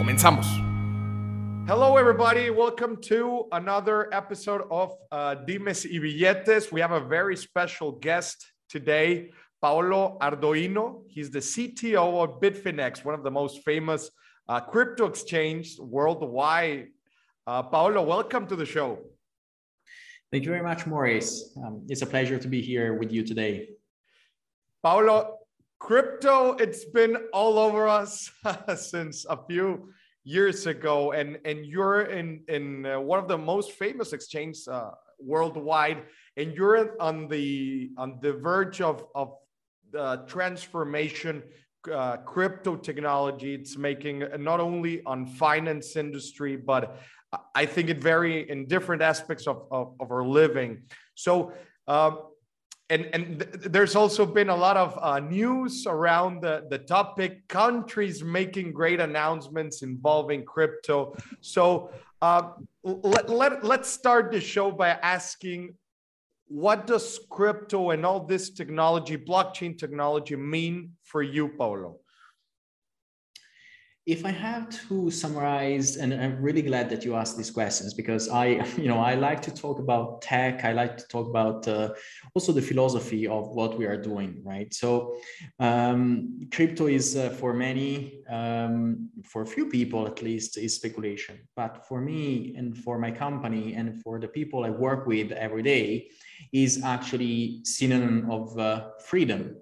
Comenzamos. Hello, everybody. Welcome to another episode of uh, Dimes y Billetes. We have a very special guest today, Paolo Ardoino. He's the CTO of Bitfinex, one of the most famous uh, crypto exchange worldwide. Uh, Paolo, welcome to the show. Thank you very much, Maurice. Um, it's a pleasure to be here with you today. Paolo, crypto it's been all over us since a few years ago. And and you're in in uh, one of the most famous exchanges uh, worldwide. And you're on the on the verge of of the transformation uh, crypto technology. It's making not only on finance industry but i think it very in different aspects of, of, of our living. So uh, and and th- there's also been a lot of uh, news around the, the topic countries making great announcements involving crypto. So uh, let, let, let's start the show by asking what does crypto and all this technology blockchain technology mean for you Paolo if I have to summarize, and I'm really glad that you asked these questions because I, you know, I like to talk about tech. I like to talk about uh, also the philosophy of what we are doing, right? So, um, crypto is uh, for many, um, for a few people at least, is speculation. But for me and for my company and for the people I work with every day, is actually synonym of uh, freedom.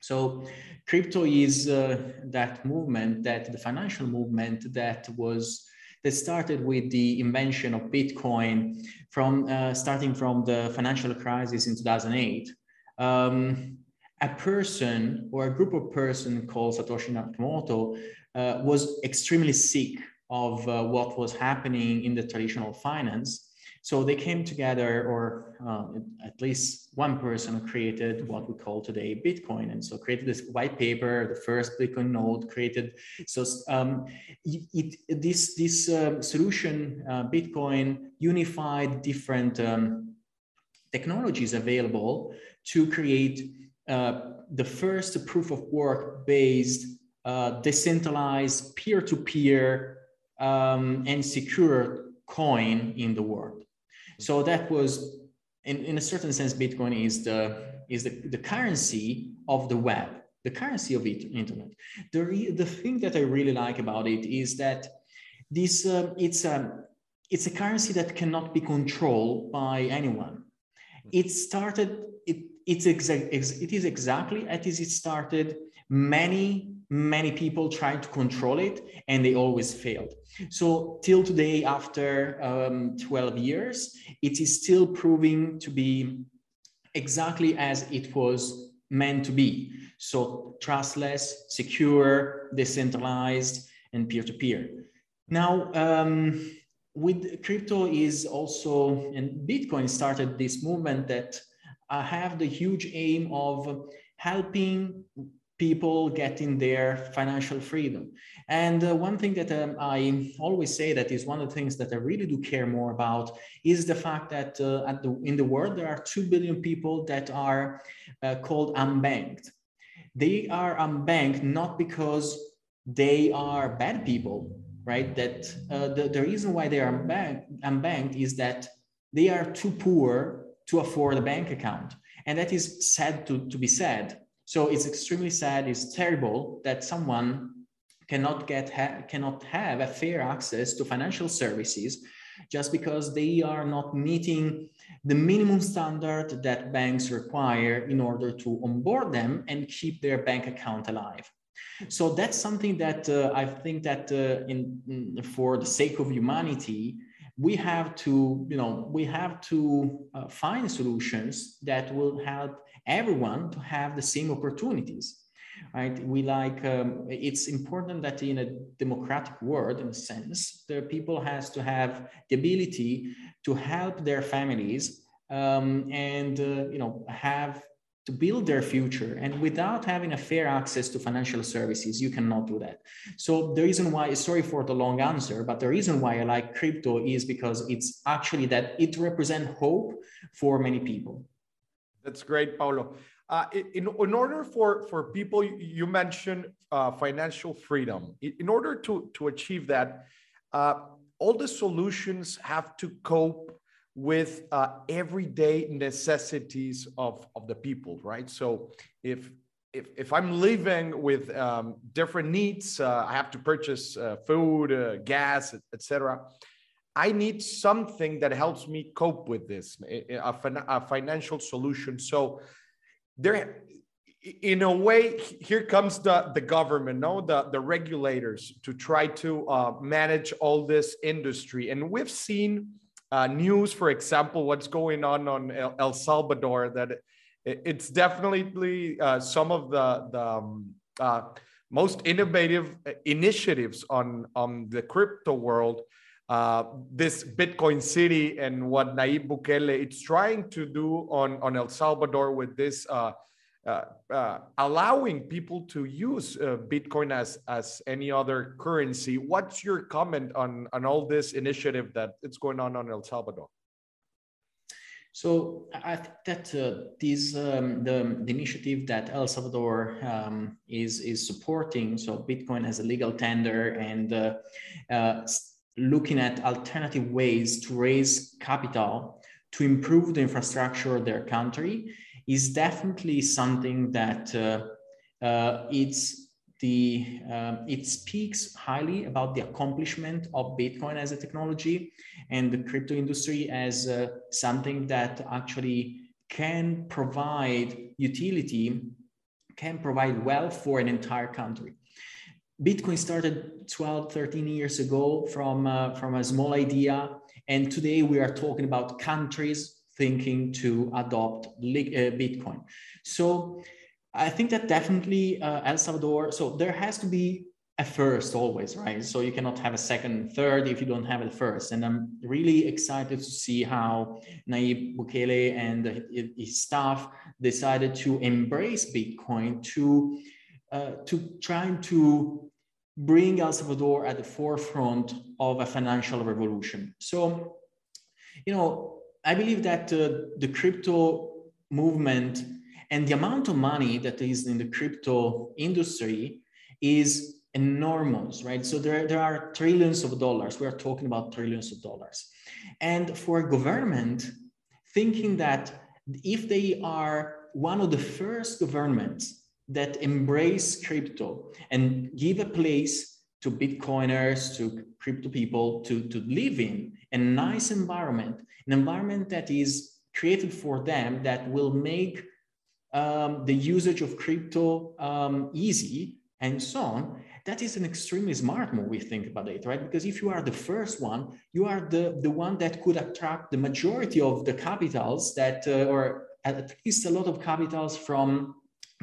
So crypto is uh, that movement that the financial movement that was that started with the invention of bitcoin from uh, starting from the financial crisis in 2008 um, a person or a group of person called satoshi nakamoto uh, was extremely sick of uh, what was happening in the traditional finance so they came together, or uh, at least one person created what we call today Bitcoin, and so created this white paper, the first Bitcoin node created. So um, it, this this uh, solution, uh, Bitcoin, unified different um, technologies available to create uh, the first proof of work based uh, decentralized peer-to-peer um, and secure coin in the world. So that was, in, in a certain sense, Bitcoin is the is the, the currency of the web, the currency of internet. The re, the thing that I really like about it is that this uh, it's a it's a currency that cannot be controlled by anyone. It started it it's exact it is exactly as it started many many people tried to control it and they always failed. So till today, after um, 12 years, it is still proving to be exactly as it was meant to be. So trustless, secure, decentralized, and peer-to-peer. Now, um, with crypto is also, and Bitcoin started this movement that uh, have the huge aim of helping people getting their financial freedom. And uh, one thing that um, I always say that is one of the things that I really do care more about is the fact that uh, the, in the world there are 2 billion people that are uh, called unbanked. They are unbanked not because they are bad people, right? That uh, the, the reason why they are unbanked, unbanked is that they are too poor to afford a bank account. And that is sad to, to be said so it's extremely sad, it's terrible that someone cannot get ha- cannot have a fair access to financial services just because they are not meeting the minimum standard that banks require in order to onboard them and keep their bank account alive. So that's something that uh, I think that uh, in, in, for the sake of humanity, we have to, you know, we have to uh, find solutions that will help everyone to have the same opportunities. right? We like, um, it's important that in a democratic world, in a sense, the people has to have the ability to help their families um, and, uh, you know, have to build their future and without having a fair access to financial services you cannot do that so the reason why sorry for the long answer but the reason why i like crypto is because it's actually that it represents hope for many people that's great Paolo uh, in, in order for, for people, you mentioned uh, financial freedom. In order to, to achieve that, uh, all the solutions have to cope with uh, everyday necessities of, of the people, right? So if if, if I'm living with um, different needs, uh, I have to purchase uh, food, gas, etc. I need something that helps me cope with this, a, a, financial solution. So there, in a way, here comes the, the government, no, the, the regulators to try to uh, manage all this industry. And we've seen uh, news, for example, what's going on on El, Salvador, that it, it's definitely uh, some of the, the um, uh, most innovative initiatives on, on the crypto world. Uh, this Bitcoin City and what Nayib Bukele it's trying to do on, on El Salvador with this uh, uh, uh, allowing people to use uh, Bitcoin as as any other currency. What's your comment on on all this initiative that it's going on on El Salvador? So I think that uh, this um, the, the, initiative that El Salvador um, is is supporting, so Bitcoin as a legal tender and uh, uh, looking at alternative ways to raise capital to improve the infrastructure of their country is definitely something that uh, uh, it's the um, it speaks highly about the accomplishment of Bitcoin as a technology and the crypto industry as uh, something that actually can provide utility, can provide wealth for an entire country. Bitcoin started 12, 13 years ago from, uh, from a small idea. And today we are talking about countries thinking to adopt uh, Bitcoin. So I think that definitely uh, El Salvador, so there has to be a first always, right? So you cannot have a second, third if you don't have a first. And I'm really excited to see how Nayib Bukele and his staff decided to embrace Bitcoin to uh, to trying to bring El Salvador at the forefront of a financial revolution. So, you know, I believe that uh, the crypto movement and the amount of money that is in the crypto industry is enormous, right? So there, there are trillions of dollars. We are talking about trillions of dollars. And for a government, thinking that if they are one of the first governments that embrace crypto and give a place to Bitcoiners, to crypto people to, to live in a nice environment, an environment that is created for them that will make um, the usage of crypto um, easy and so on. That is an extremely smart move, we think about it, right? Because if you are the first one, you are the, the one that could attract the majority of the capitals that, uh, or at least a lot of capitals from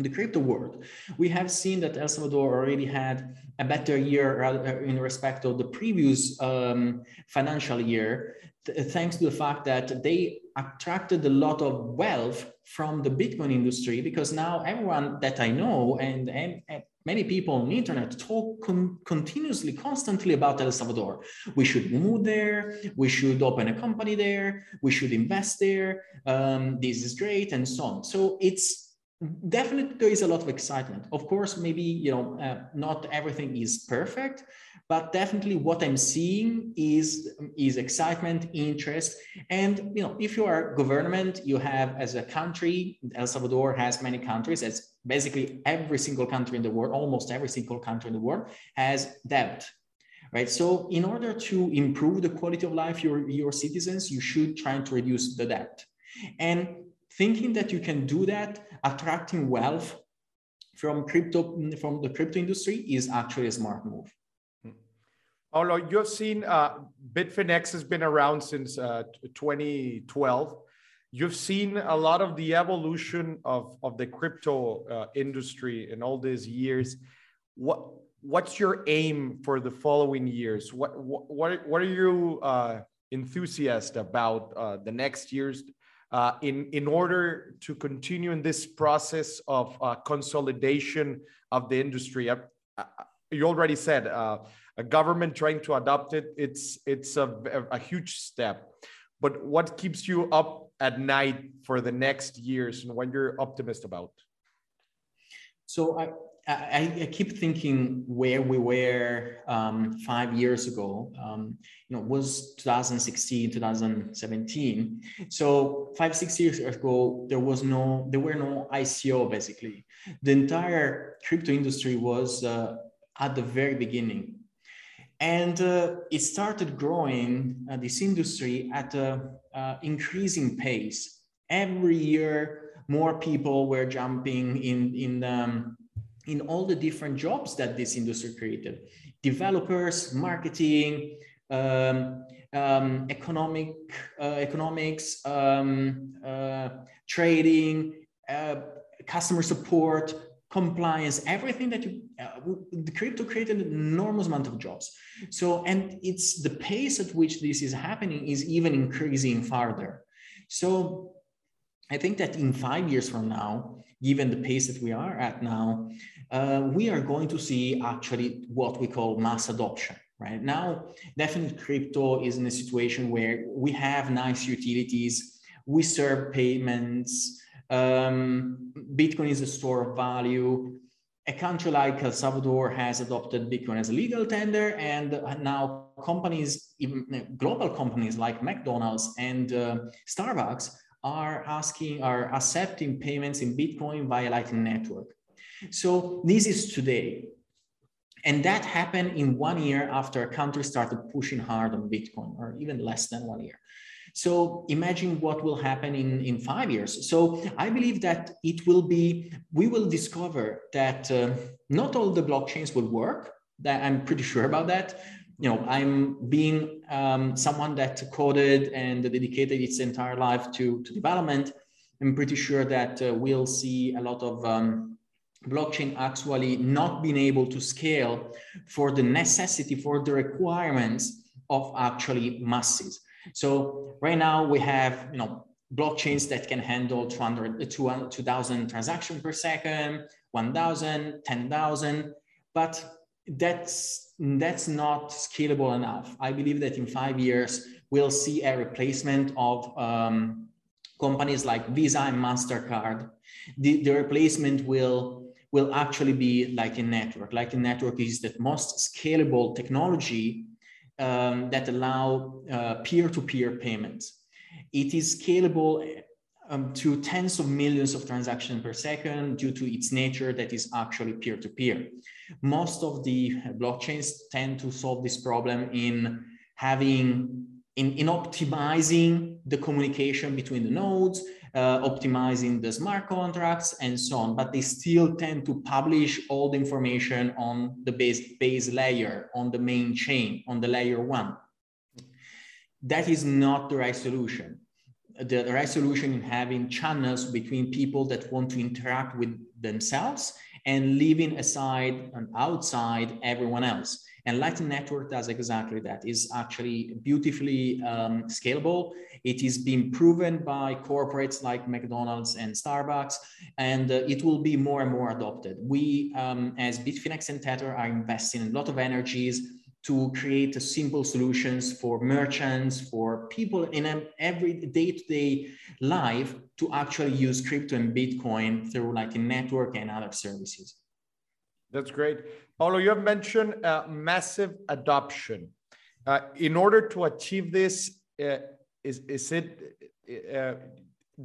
the crypto world. We have seen that El Salvador already had a better year in respect of the previous um, financial year, th thanks to the fact that they attracted a lot of wealth from the Bitcoin industry because now everyone that I know and, and, and many people on the internet talk con continuously, constantly about El Salvador. We should move there. We should open a company there. We should invest there. Um, this is great and so on. So it's definitely there is a lot of excitement. Of course maybe you know uh, not everything is perfect but definitely what i'm seeing is is excitement interest. And you know if you are government you have as a country el salvador has many countries as basically every single country in the world almost every single country in the world has debt right? So in order to improve the quality of life your your citizens you should try to reduce the debt. And thinking that you can do that, attracting wealth from crypto from the crypto industry is actually a smart move. Paolo, you've seen uh, Bitfinex has been around since uh, 2012. you've seen a lot of the evolution of, of the crypto uh, industry in all these years. What what's your aim for the following years? What what what are you uh, enthusiast about uh, the next years uh, in in order to continue in this process of uh, consolidation of the industry? you already said uh, a government trying to adopt it. It's it's a, a huge step. But what keeps you up at night for the next years and what you're optimist about? So I, I, I, keep thinking where we were um, five years ago. Um, you know, was 2016, 2017. So five, six years ago, there was no, there were no ICO basically. The entire crypto industry was uh, at the very beginning. And uh, it started growing, uh, this industry, at an uh, increasing pace. Every year, more people were jumping in, in, um, in all the different jobs that this industry created developers, marketing, um, um, economic, uh, economics, um, uh, trading, uh, customer support, compliance, everything that you, uh, the crypto created an enormous amount of jobs. So, and it's the pace at which this is happening is even increasing further. So I think that in five years from now, given the pace that we are at now, uh, we are going to see actually what we call mass adoption. Right now, definitely crypto is in a situation where we have nice utilities, we serve payments, um, Bitcoin is a store of value. A country like El Salvador has adopted Bitcoin as a legal tender, and now companies, even global companies like McDonald's and uh, Starbucks, are asking, are accepting payments in Bitcoin via Lightning Network. So this is today. And that happened in one year after a country started pushing hard on Bitcoin, or even less than one year. So imagine what will happen in, in five years. So I believe that it will be, we will discover that uh, not all the blockchains will work. That I'm pretty sure about that. You know, I'm being um, someone that coded and dedicated its entire life to, to development. I'm pretty sure that uh, we'll see a lot of um, blockchain actually not being able to scale for the necessity, for the requirements of actually masses. So right now we have, you know, blockchains that can handle 200, 2000 transactions per second, 1000, 10,000, but that's, that's not scalable enough. I believe that in five years, we'll see a replacement of um, companies like Visa and MasterCard. The, the replacement will will actually be Lightning Network. Lightning Network is the most scalable technology um, that allow uh, peer-to-peer payments. It is scalable um, to tens of millions of transactions per second due to its nature that is actually peer-to-peer. Most of the blockchains tend to solve this problem in having, in, in optimizing the communication between the nodes uh, optimizing the smart contracts and so on, but they still tend to publish all the information on the base, base layer, on the main chain, on the layer one. That is not the right solution. The, right in having channels between people that want to interact with themselves and leaving aside and outside everyone else. And Lightning Network does exactly that. Is actually beautifully um, scalable. It is being proven by corporates like McDonald's and Starbucks, and uh, it will be more and more adopted. We, um, as Bitfinex and Tether, are investing a lot of energies to create simple solutions for merchants, for people in every day-to-day life to actually use crypto and Bitcoin through Lightning Network and other services. That's great. Paolo, you have mentioned uh, massive adoption. Uh, in order to achieve this, uh, is, is it, uh,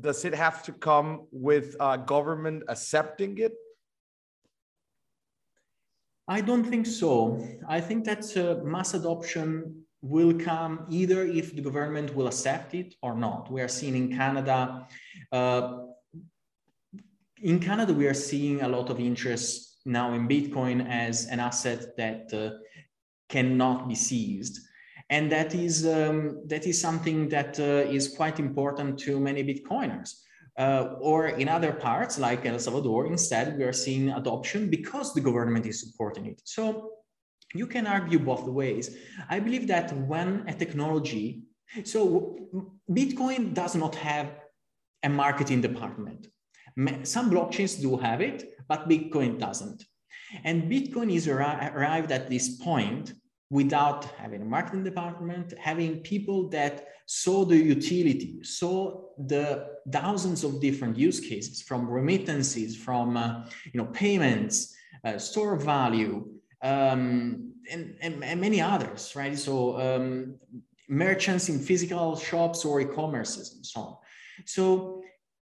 does it have to come with uh, government accepting it? I don't think so. I think that uh, mass adoption will come either if the government will accept it or not. We are seeing in Canada, in Canada, we are seeing a lot of interest now in Bitcoin as an asset that uh, cannot be seized. and that is um, that is something that uh, is quite important to many Bitcoiners. Uh, or in other parts like El Salvador, instead we are seeing adoption because the government is supporting it. So you can argue both ways. I believe that when a technology, so Bitcoin does not have a marketing department. Some blockchains do have it, but Bitcoin doesn't. And Bitcoin is arrived at this point without having a marketing department, having people that saw the utility, saw the thousands of different use cases from remittances, from uh, you know payments, uh, store value, um, and, and, and, many others, right? So um, merchants in physical shops or e-commerces and so on. So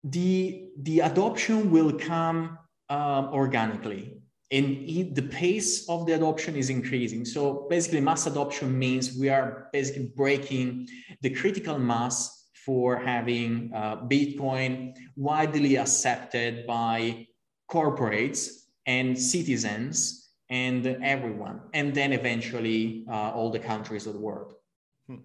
the the adoption will come um, organically and the pace of the adoption is increasing. So basically mass adoption means we are basically breaking the critical mass for having uh, Bitcoin widely accepted by corporates and citizens and everyone, and then eventually uh, all the countries of the world. Hmm.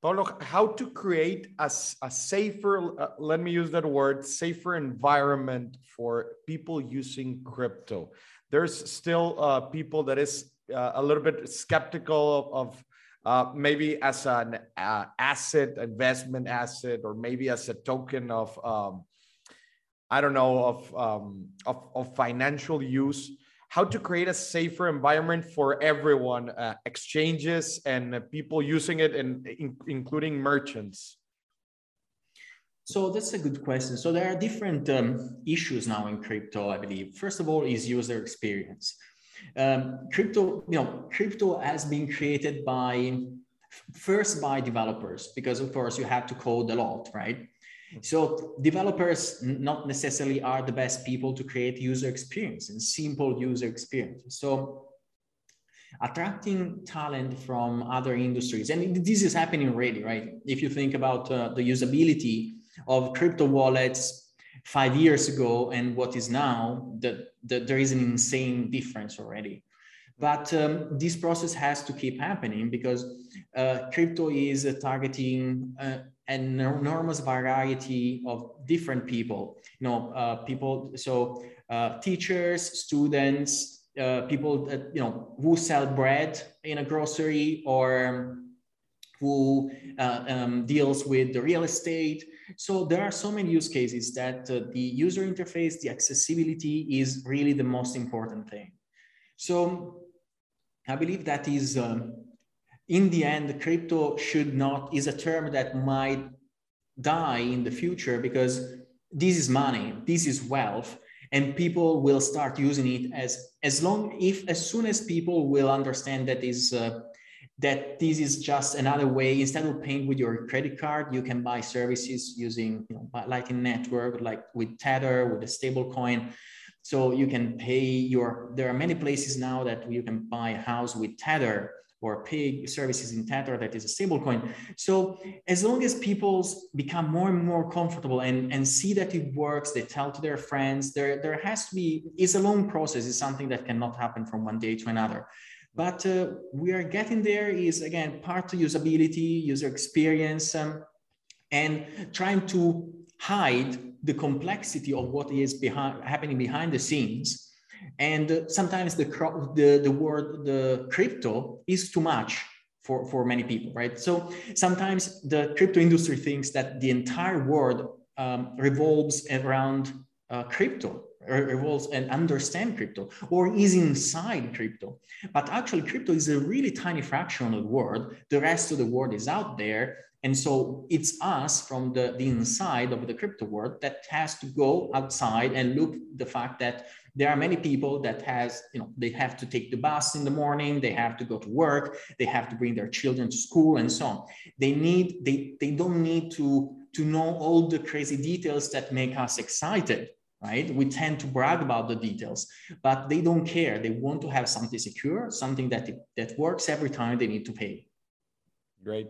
Paolo, how to create a, a safer, uh, let me use that word, safer environment for people using crypto there's still uh, people that is uh, a little bit skeptical of, of uh, maybe as an uh, asset, investment asset, or maybe as a token of, um, I don't know, of, um, of, of, financial use. How to create a safer environment for everyone, uh, exchanges and people using it, and in, including merchants. So that's a good question. So there are different um, issues now in crypto, I believe. First of all, is user experience. Um, crypto, you know, crypto has been created by first by developers because of course you have to code a lot, right? So developers not necessarily are the best people to create user experience and simple user experience. So attracting talent from other industries, and this is happening already, right? If you think about uh, the usability of crypto wallets five years ago and what is now, that, that there is an insane difference already. But um, this process has to keep happening because uh, crypto is uh, targeting uh, an enormous variety of different people. You know, uh, people, so uh, teachers, students, uh, people that, you know, who sell bread in a grocery or who um, deals with the real estate so there are so many use cases that uh, the user interface, the accessibility is really the most important thing. So I believe that is, um, in the end, crypto should not, is a term that might die in the future because this is money, this is wealth, and people will start using it as, as long, if, as soon as people will understand that is uh, that this is just another way instead of paying with your credit card you can buy services using you know lightning network like with tether with a stable coin so you can pay your there are many places now that you can buy a house with tether or pay services in tether that is a stable coin so as long as people become more and more comfortable and, and see that it works they tell to their friends there there has to be it's a long process it's something that cannot happen from one day to another but uh, we are getting there is again part usability, user experience, um, and trying to hide the complexity of what is behind, happening behind the scenes. And uh, sometimes the, the, the word, the crypto is too much for, for many people, right? So sometimes the crypto industry thinks that the entire world um, revolves around uh, crypto revolves and understand crypto or is inside crypto. But actually, crypto is a really tiny fraction of the world. The rest of the world is out there. And so it's us from the, the inside of the crypto world that has to go outside and look the fact that there are many people that has, you know, they have to take the bus in the morning, they have to go to work, they have to bring their children to school and so on. They need, they, they don't need to, to know all the crazy details that make us excited right? We tend to brag about the details, but they don't care. They want to have something secure, something that, that works every time they need to pay. Great.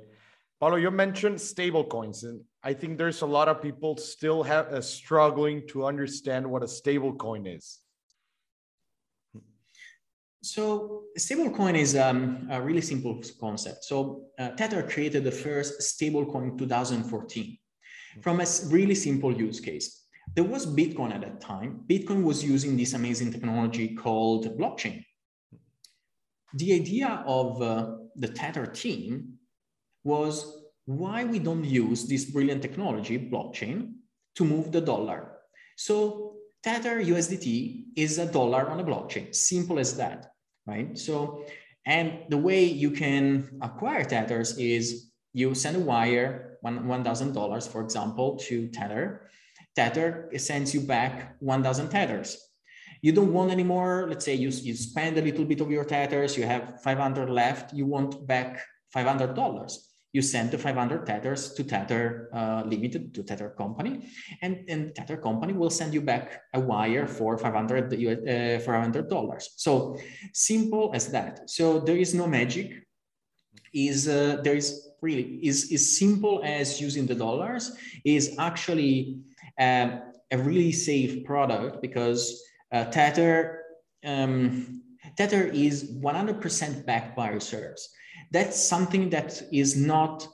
Paolo, you mentioned stable coins, and I think there's a lot of people still have uh, struggling to understand what a stable coin is. So stablecoin is um, a really simple concept. So uh, Tether created the first stablecoin in 2014 from a really simple use case. There was Bitcoin at that time. Bitcoin was using this amazing technology called blockchain. The idea of uh, the Tether team was why we don't use this brilliant technology, blockchain, to move the dollar. So Tether USDT is a dollar on a blockchain, simple as that, right? So, and the way you can acquire Tethers is you send a wire, one $1,000, for example, to Tether. Tether sends you back 1,000 Tethers. You don't want anymore, let's say you, you spend a little bit of your Tethers, you have 500 left, you want back $500 you send the 500 tethers to tether uh, limited to tether company and, and tether company will send you back a wire for 500 uh, 500 dollars. So simple as that. So there is no magic. Is uh, there is really is is simple as using the dollars is actually um, a really safe product because uh, tether um, tether is 100% backed by reserves that's something that is not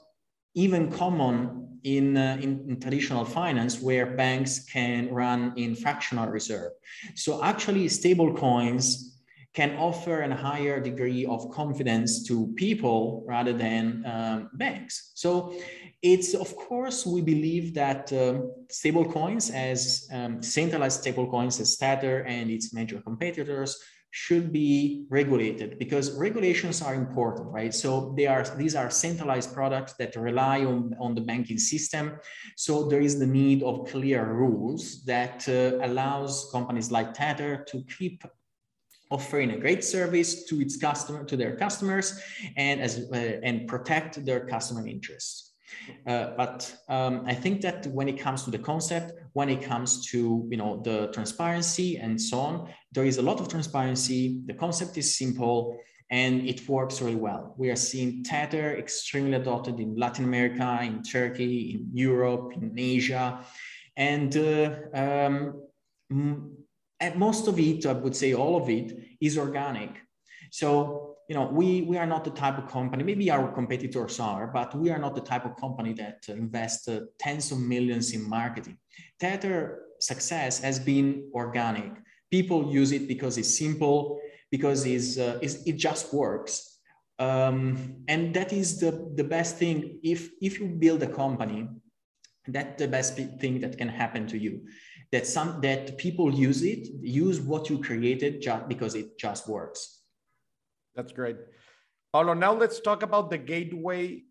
even common in, uh, in, in, traditional finance where banks can run in fractional reserve. So actually stable coins can offer a higher degree of confidence to people rather than um, banks. So it's of course we believe that um, stable coins as um, centralized stable coins as Tether and its major competitors should be regulated because regulations are important, right? So they are these are centralized products that rely on, on the banking system. So there is the need of clear rules that uh, allows companies like Tether to keep offering a great service to its customer to their customers and as uh, and protect their customer interests. Uh, but um, I think that when it comes to the concept, when it comes to you know the transparency and so on, there is a lot of transparency. The concept is simple and it works really well. We are seeing Tether extremely adopted in Latin America, in Turkey, in Europe, in Asia, and uh, um, and most of it, I would say all of it, is organic. So you know, we, we are not the type of company, maybe our competitors are, but we are not the type of company that invest uh, tens of millions in marketing. Tether success has been organic. People use it because it's simple, because it's, uh, it's it just works. Um, and that is the, the best thing. If, if you build a company, that's the best thing that can happen to you. That some that people use it, use what you created just because it just works. That's great. Paolo, now let's talk about the gateway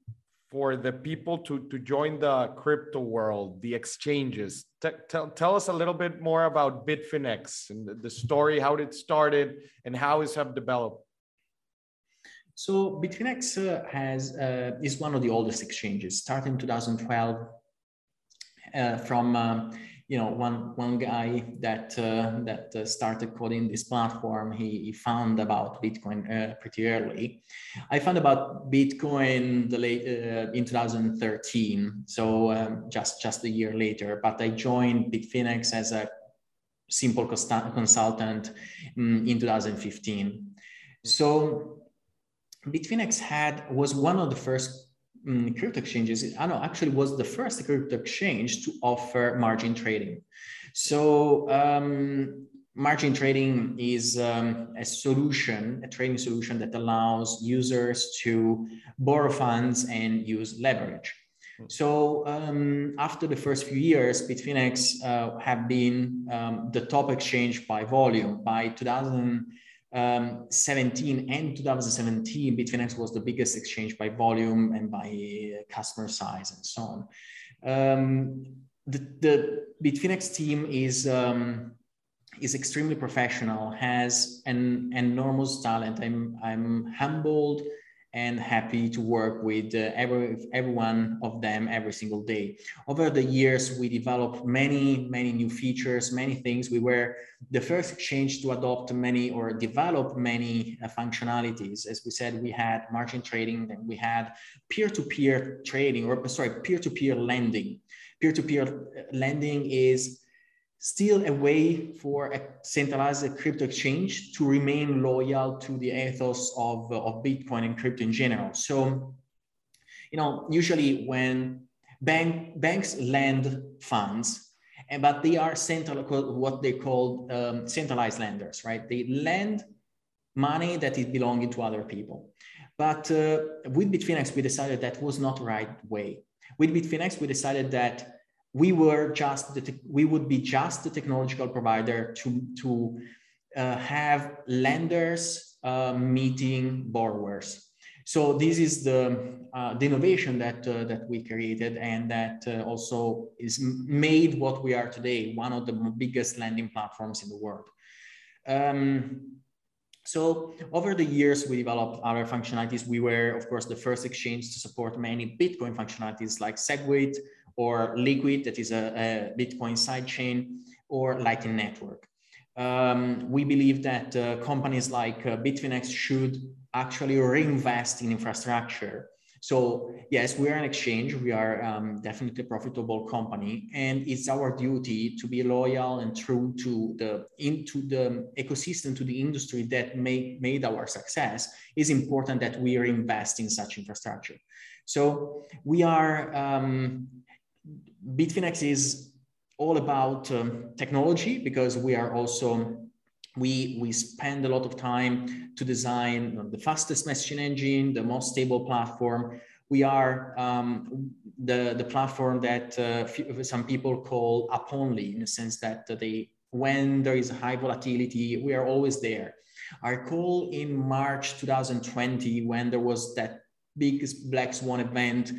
for the people to, to join the crypto world, the exchanges. T- tell, tell us a little bit more about Bitfinex and the, the story, how it started, and how it's have developed. So Bitfinex uh, has uh, is one of the oldest exchanges, started in 2012 uh, from um, you know one one guy that uh, that uh, started coding this platform he, he found about bitcoin uh, pretty early. I found about bitcoin the late uh, in 2013 so um, just just a year later. But i joined bitfinex as a simple consultant um, in 2015 so bitfinex had was one of the first um, crypto exchanges, I know actually was the first crypto exchange to offer margin trading. So um, margin trading is um, a solution, a trading solution that allows users to borrow funds and use leverage. So um, after the first few years, Bitfinex uh, have been um, the top exchange by volume. By 2000, um, 17 and 2017, Bitfinex was the biggest exchange by volume and by customer size and so on. Um, the, the Bitfinex team is um, is extremely professional, has an enormous talent. I'm I'm humbled and happy to work with uh, every, every one of them every single day. Over the years, we developed many, many new features, many things. We were the first exchange to adopt many or develop many uh, functionalities. As we said, we had margin trading, then we had peer-to-peer trading, or sorry, peer-to-peer lending. Peer-to-peer lending is still a way for a centralized crypto exchange to remain loyal to the ethos of, of Bitcoin and crypto in general. So, you know, usually when bank, banks lend funds, and, but they are central, what they call um, centralized lenders, right? They lend money that is belonging to other people. But uh, with Bitfinex, we decided that was not right way. With Bitfinex, we decided that we were just the we would be just the technological provider to to uh, have lenders uh, meeting borrowers. So this is the uh, the innovation that uh, that we created and that uh, also is made what we are today, one of the biggest lending platforms in the world. Um, so over the years, we developed other functionalities. We were, of course, the first exchange to support many Bitcoin functionalities like SegWit, or Liquid, that is a, a Bitcoin sidechain, or Lightning Network. Um, we believe that uh, companies like uh, Bitfinex should actually reinvest in infrastructure. So yes, we are an exchange. We are um, definitely a profitable company, and it's our duty to be loyal and true to the into the ecosystem, to the industry that made made our success. It's important that we reinvest in such infrastructure. So we are um, Bitfinex is all about um, technology because we are also we we spend a lot of time to design the fastest messaging engine, the most stable platform. We are um, the the platform that uh, some people call up only in the sense that they when there is a high volatility, we are always there. Our call in March 2020, when there was that big black swan event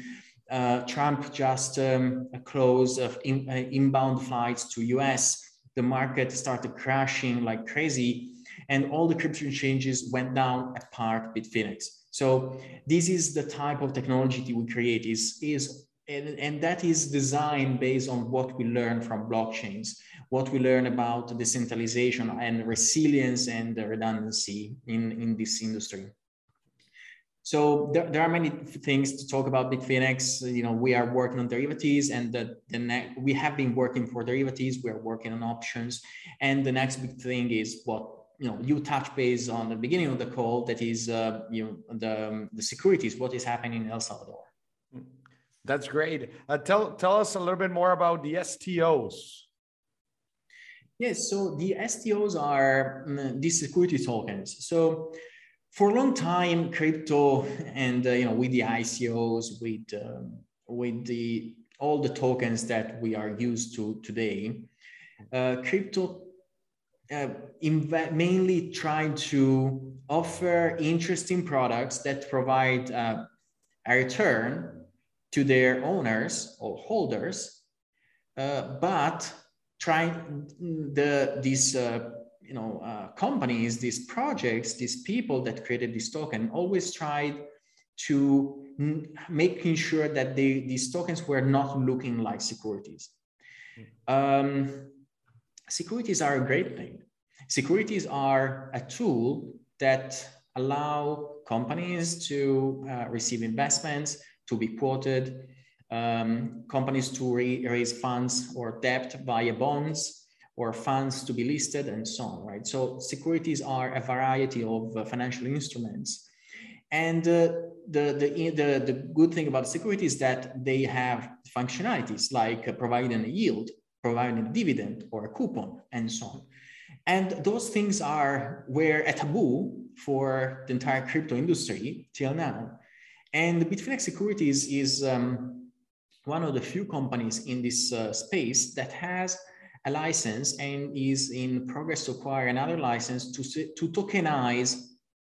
uh, Trump just um, closed in, uh, inbound flights to US. The market started crashing like crazy, and all the crypto exchanges went down apart Bitfinex. So this is the type of technology that we create. Is is and, and that is designed based on what we learn from blockchains, what we learn about decentralization and resilience and redundancy in, in this industry. So there, there are many things to talk about Bitfinex. You know, we are working on derivatives and the, the next, we have been working for derivatives. We are working on options. And the next big thing is what, you know, you touch base on the beginning of the call. That is, uh, you know, the, um, the securities, what is happening in El Salvador. That's great. Uh, tell, tell us a little bit more about the STOs. Yes, so the STOs are um, these security tokens. So for a long time, crypto and uh, you know with the ICOs, with um, with the all the tokens that we are used to today, uh, crypto uh, inv- mainly trying to offer interesting products that provide uh, a return to their owners or holders, uh, but trying the these uh, you know, uh, companies, these projects, these people that created this token always tried to making sure that they, these tokens were not looking like securities. Um, securities are a great thing. Securities are a tool that allow companies to uh, receive investments, to be quoted, um, companies to re- raise funds or debt via bonds, or funds to be listed and so on, right? So securities are a variety of uh, financial instruments. And uh, the, the, the, the good thing about security is that they have functionalities like uh, providing a yield, providing a dividend or a coupon and so on. And those things are were a taboo for the entire crypto industry till now. And Bitfinex Securities is um, one of the few companies in this uh, space that has a license and is in progress to acquire another license to, to tokenize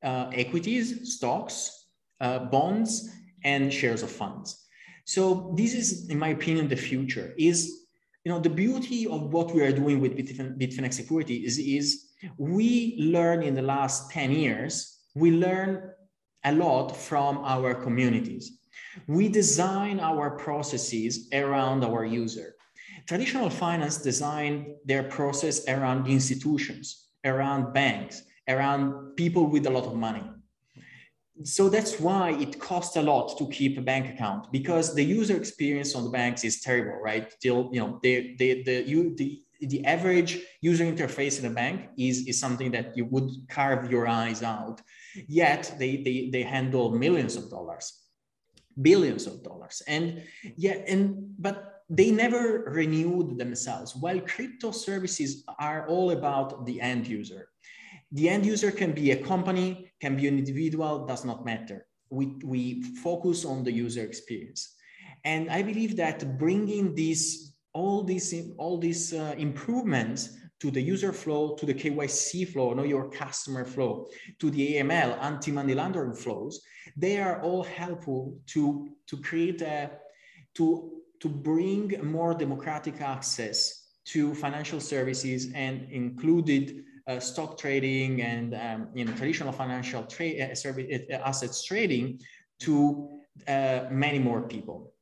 uh, equities, stocks, uh, bonds, and shares of funds. So this is, in my opinion, the future. Is you know the beauty of what we are doing with Bitfinex Security is, is we learn in the last 10 years, we learn a lot from our communities. We design our processes around our user traditional finance designed their process around institutions, around banks, around people with a lot of money. So that's why it costs a lot to keep a bank account because the user experience on the banks is terrible, right? Till you know, the the the you the the average user interface in a bank is, is something that you would carve your eyes out. Yet they, they, they handle millions of dollars, billions of dollars. And yeah, and but they never renewed themselves. While crypto services are all about the end user. The end user can be a company, can be an individual, does not matter. We, we focus on the user experience. And I believe that bringing these all these all these uh, improvements to the user flow, to the KYC flow, know your customer flow, to the AML, anti-money laundering flows, they are all helpful to, to create a, to, to bring more democratic access to financial services and included uh, stock trading and um, you know traditional financial trade uh, service, uh, assets trading to uh, many more people.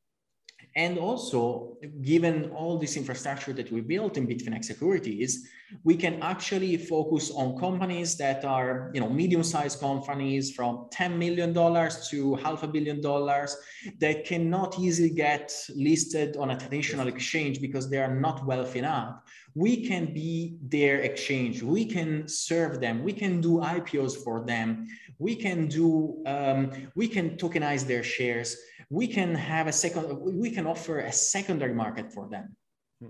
And also, given all this infrastructure that we built in Bitfinex Securities, we can actually focus on companies that are, you know, medium-sized companies from $10 million to half a billion dollars that cannot easily get listed on a traditional exchange because they are not wealthy enough. We can be their exchange. We can serve them. We can do IPOs for them. We can do, um, we can tokenize their shares we can have a second we can offer a secondary market for them. Hmm.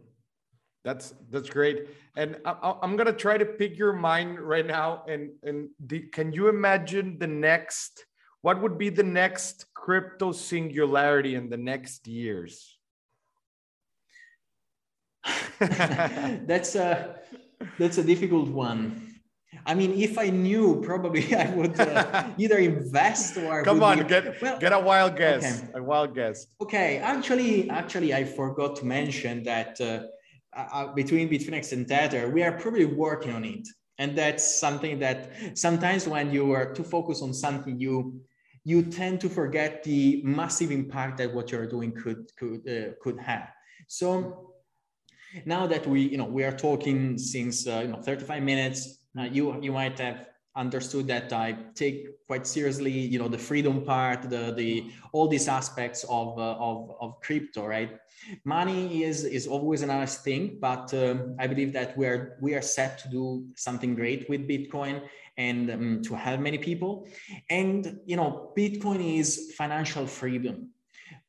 That's that's great. And I, am going to try to pick your mind right now and and the, can you imagine the next what would be the next crypto singularity in the next years? That's a that's a difficult one I mean, if I knew, probably I would uh, either invest or. Come on, be... get well, get a wild guess. Okay. A wild guess. Okay, actually, actually, I forgot to mention that uh, uh, between Bitfinex and Tether, we are probably working on it, and that's something that sometimes when you are too focused on something, you you tend to forget the massive impact that what you're doing could could uh, could have. So now that we you know we are talking since uh, you know 35 minutes uh, you you might have understood that I take quite seriously, you know, the freedom part, the the all these aspects of uh, of of crypto, right? Money is is always a nice thing, but um, I believe that we are we are set to do something great with Bitcoin and um, to help many people. And you know, Bitcoin is financial freedom,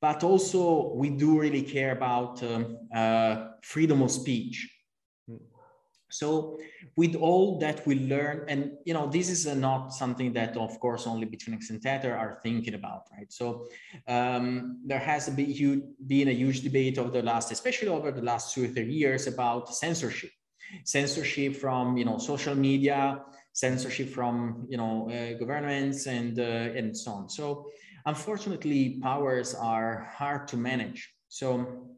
but also we do really care about um, uh, freedom of speech so with all that we learn, and you know, this is not something that, of course, only Bitfinex and Tether are thinking about, right? So um, there has been, a huge debate over the last, especially over the last two or three years, about censorship, censorship from you know social media, censorship from you know uh, governments, and uh, and so on. So unfortunately, powers are hard to manage. So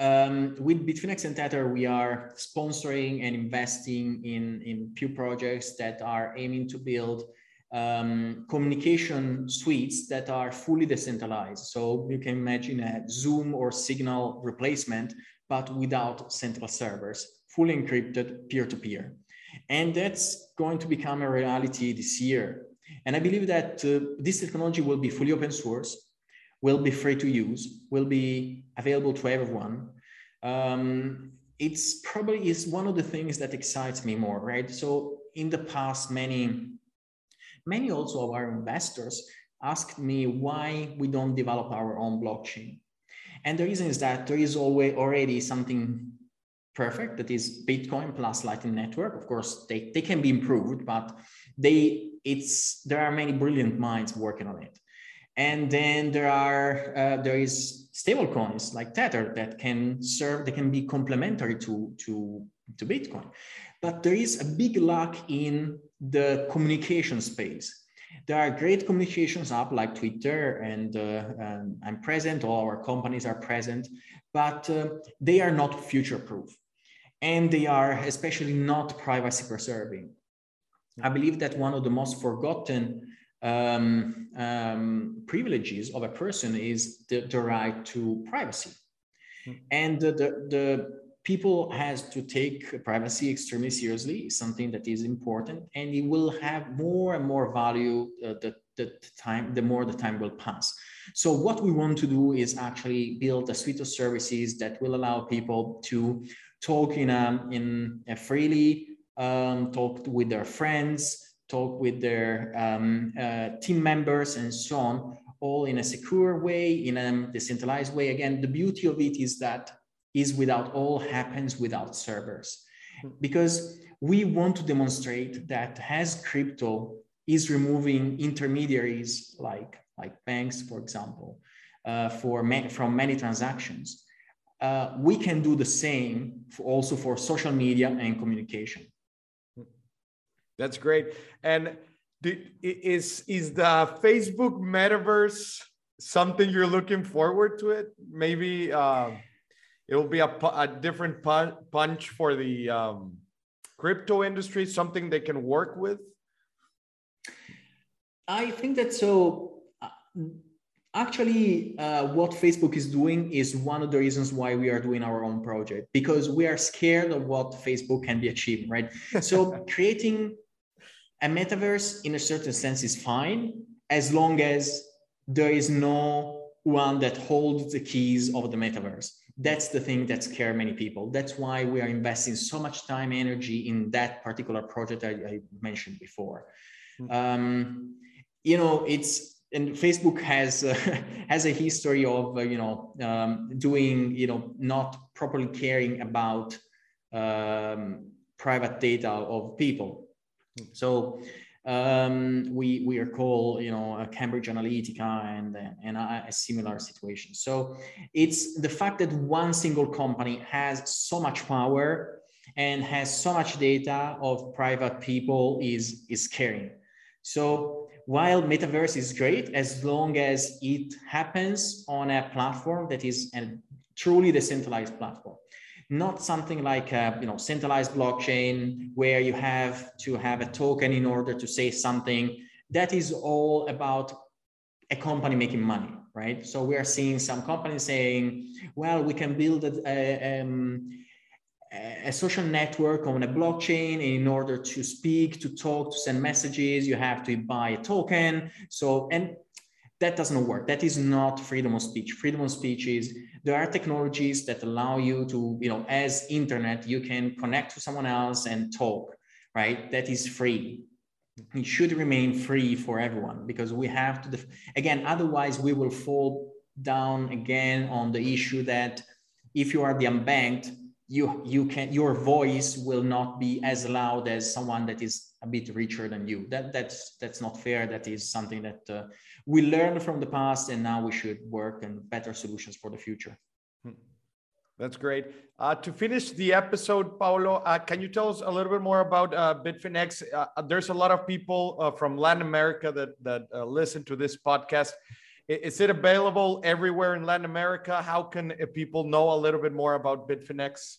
um, with Bitfinex and Tether, we are sponsoring and investing in, in few projects that are aiming to build um, communication suites that are fully decentralized. So you can imagine a Zoom or Signal replacement, but without central servers, fully encrypted peer-to-peer. And that's going to become a reality this year. And I believe that uh, this technology will be fully open source will be free to use, will be available to everyone. Um, it's probably is one of the things that excites me more, right? So in the past, many, many also of our investors asked me why we don't develop our own blockchain. And the reason is that there is always already something perfect that is Bitcoin plus Lightning Network. Of course, they, they can be improved, but they it's there are many brilliant minds working on it. And then there are uh, there is stable coins like Tether that can serve, they can be complementary to, to, to Bitcoin. But there is a big lack in the communication space. There are great communications app like Twitter and uh, um, I'm present, all our companies are present, but uh, they are not future proof. And they are especially not privacy preserving. I believe that one of the most forgotten um, um, privileges of a person is the, the right to privacy. Mm-hmm. And the, the, the, people has to take privacy extremely seriously, something that is important, and it will have more and more value uh, the, the time, the more the time will pass. So what we want to do is actually build a suite of services that will allow people to talk in a, in a freely, um, talk with their friends, talk with their um, uh, team members and so on, all in a secure way, in a decentralized way. Again, the beauty of it is that is without all happens without servers. Because we want to demonstrate that as crypto is removing intermediaries like like banks for example uh, for ma- from many transactions uh, we can do the same for also for social media and communication that's great. And is is the facebook metaverse something you're looking forward to it? Maybe uh, it will be a, a different punch for the um, crypto industry something they can work with? I think that so uh, actually uh, what facebook is doing is one of the reasons why we are doing our own project because we are scared of what facebook can be achieving right? So creating a metaverse in a certain sense is fine as long as there is no one that holds the keys of the metaverse. That's the thing that scares many people. That's why we are investing so much time energy in that particular project i, I mentioned before. Mm-hmm. um, you know it's and facebook has uh, has a history of uh, you know um, doing you know not properly caring about um, private data of people so um, we we are called you know Cambridge Analytica and and a, a, similar situation. So it's the fact that one single company has so much power and has so much data of private people is is scary. So while metaverse is great as long as it happens on a platform that is a truly decentralized platform not something like a you know centralized blockchain where you have to have a token in order to say something. That is all about a company making money right? So we are seeing some companies saying well we can build a, a, um, a social network on a blockchain in order to speak to talk to send messages. You have to buy a token. So and that doesn't work. That is not freedom of speech. Freedom of speech is there are technologies that allow you to you know as internet you can connect to someone else and talk right? That is free. It should remain free for everyone because we have to def- again otherwise we will fall down again on the issue that if you are the unbanked you you can your voice will not be as loud as someone that is a bit richer than you that that's that's not fair that is something that uh, we learned from the past and now we should work on better solutions for the future hmm. that's great uh, to finish the episode paolo uh, can you tell us a little bit more about uh, bitfinex uh, there's a lot of people uh, from latin america that that listen to this podcast is it available everywhere in Latin America? How can people know a little bit more about Bitfinex?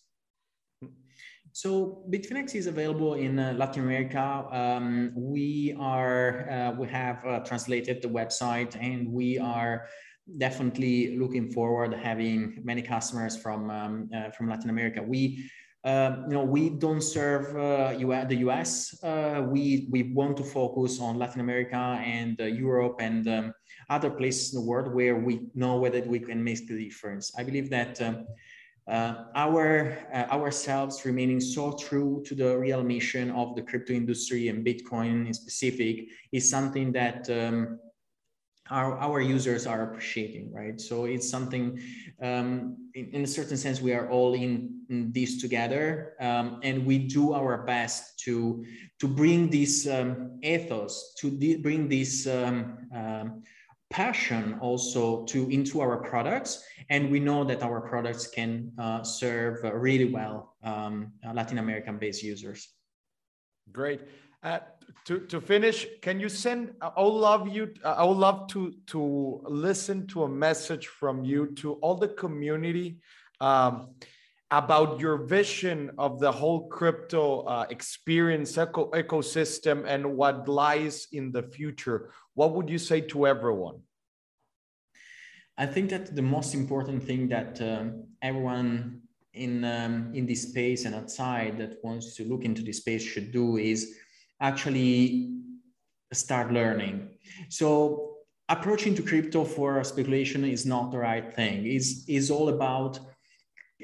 So Bitfinex is available in uh, Latin America. Um, we are uh, we have uh, translated the website, and we are definitely looking forward to having many customers from um, uh, from Latin America. We um, you know, we don't serve uh, the US. Uh, we we want to focus on Latin America and uh, Europe and um, other places in the world where we know whether we can make the difference. I believe that um, uh, our uh, ourselves remaining so true to the real mission of the crypto industry and Bitcoin in specific is something that um, our, our users are appreciating, right? So it's something, um, in, in, a certain sense, we are all in, in this together, um, and we do our best to to bring this um, ethos, to bring this um, passion also to into our products, and we know that our products can uh, serve really well um, Latin American-based users. Great. Uh, to, to finish, can you send? I would love you. I would love to to listen to a message from you to all the community um, about your vision of the whole crypto uh, experience eco ecosystem and what lies in the future. What would you say to everyone? I think that the most important thing that um, everyone in um, in this space and outside that wants to look into this space should do is actually start learning. So approaching to crypto for speculation is not the right thing. Is is all about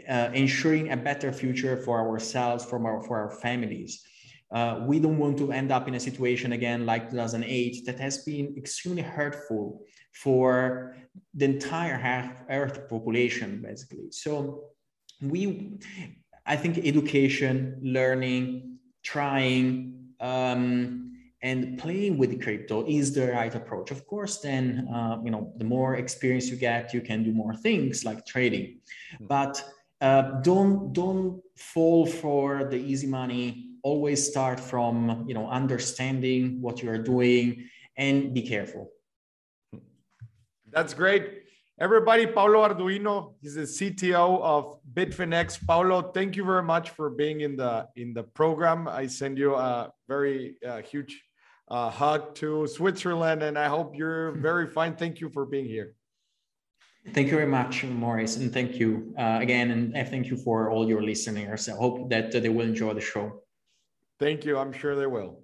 uh, ensuring a better future for ourselves, for our, for our families. Uh, we don't want to end up in a situation again like 2008 that has been extremely hurtful for the entire half Earth population, basically. So we, I think, education, learning, trying, um, and playing with crypto is the right approach. Of course, then uh, you know the more experience you get, you can do more things like trading, hmm. but uh, don't don't fall for the easy money. Always start from you know understanding what you are doing and be careful. That's great. Everybody, Paolo Ardoino, he's the CTO of Bitfinex. Paolo, thank you very much for being in the in the program. I send you a very uh, huge uh, hug to Switzerland, and I hope you're very fine. Thank you for being here. Thank you very much, Maurice, and thank you uh, again, and thank you for all your listeners. I hope that they will enjoy the show. Thank you. I'm sure they will.